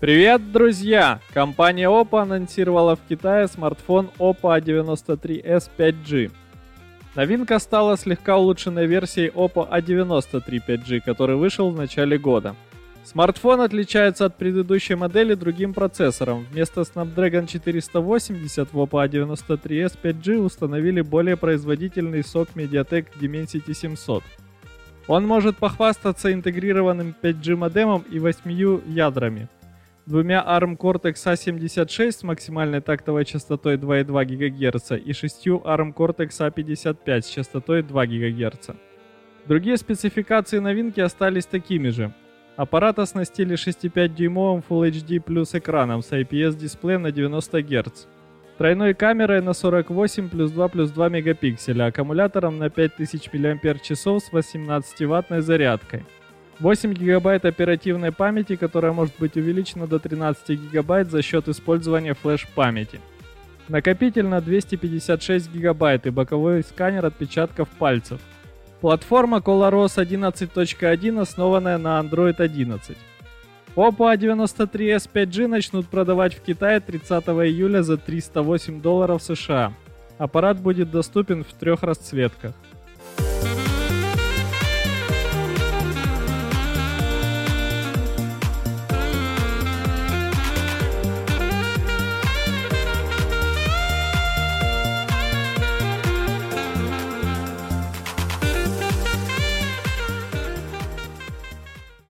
Привет, друзья! Компания Oppo анонсировала в Китае смартфон Oppo A93s 5G. Новинка стала слегка улучшенной версией Oppo A93 5G, который вышел в начале года. Смартфон отличается от предыдущей модели другим процессором. Вместо Snapdragon 480 в Oppo A93s 5G установили более производительный сок MediaTek Dimensity 700. Он может похвастаться интегрированным 5G модемом и 8 ядрами – двумя ARM Cortex A76 с максимальной тактовой частотой 2,2 ГГц и шестью ARM Cortex A55 с частотой 2 ГГц. Другие спецификации новинки остались такими же. Аппарат оснастили 6,5-дюймовым Full HD Plus экраном с IPS-дисплеем на 90 Гц, тройной камерой на 48 плюс 2 плюс 2 мегапикселя, аккумулятором на 5000 мАч с 18-ваттной зарядкой – 8 гигабайт оперативной памяти, которая может быть увеличена до 13 гигабайт за счет использования флеш-памяти. Накопитель на 256 гигабайт и боковой сканер отпечатков пальцев. Платформа ColorOS 11.1, основанная на Android 11. Oppo A93s 5G начнут продавать в Китае 30 июля за 308 долларов США. Аппарат будет доступен в трех расцветках –